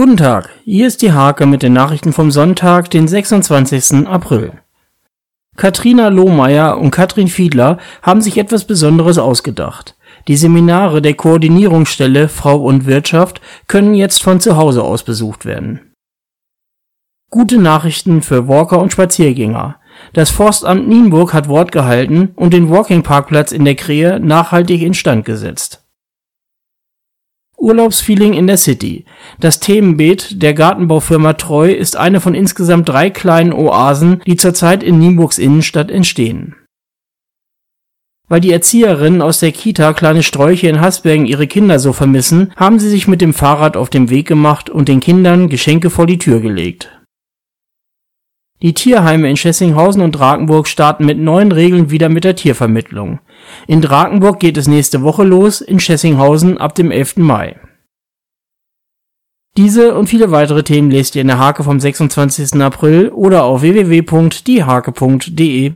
Guten Tag, hier ist die Hake mit den Nachrichten vom Sonntag, den 26. April. Katrina Lohmeier und Katrin Fiedler haben sich etwas Besonderes ausgedacht. Die Seminare der Koordinierungsstelle Frau und Wirtschaft können jetzt von zu Hause aus besucht werden. Gute Nachrichten für Walker und Spaziergänger. Das Forstamt Nienburg hat Wort gehalten und den Walking-Parkplatz in der Krähe nachhaltig instand gesetzt. Urlaubsfeeling in der City. Das Themenbeet der Gartenbaufirma Treu ist eine von insgesamt drei kleinen Oasen, die zurzeit in Nienburgs Innenstadt entstehen. Weil die Erzieherinnen aus der Kita Kleine Sträuche in Hasbergen ihre Kinder so vermissen, haben sie sich mit dem Fahrrad auf den Weg gemacht und den Kindern Geschenke vor die Tür gelegt. Die Tierheime in Schessinghausen und Drakenburg starten mit neuen Regeln wieder mit der Tiervermittlung. In Drakenburg geht es nächste Woche los, in Schessinghausen ab dem 11. Mai. Diese und viele weitere Themen lest ihr in der Hake vom 26. April oder auf www.diehake.de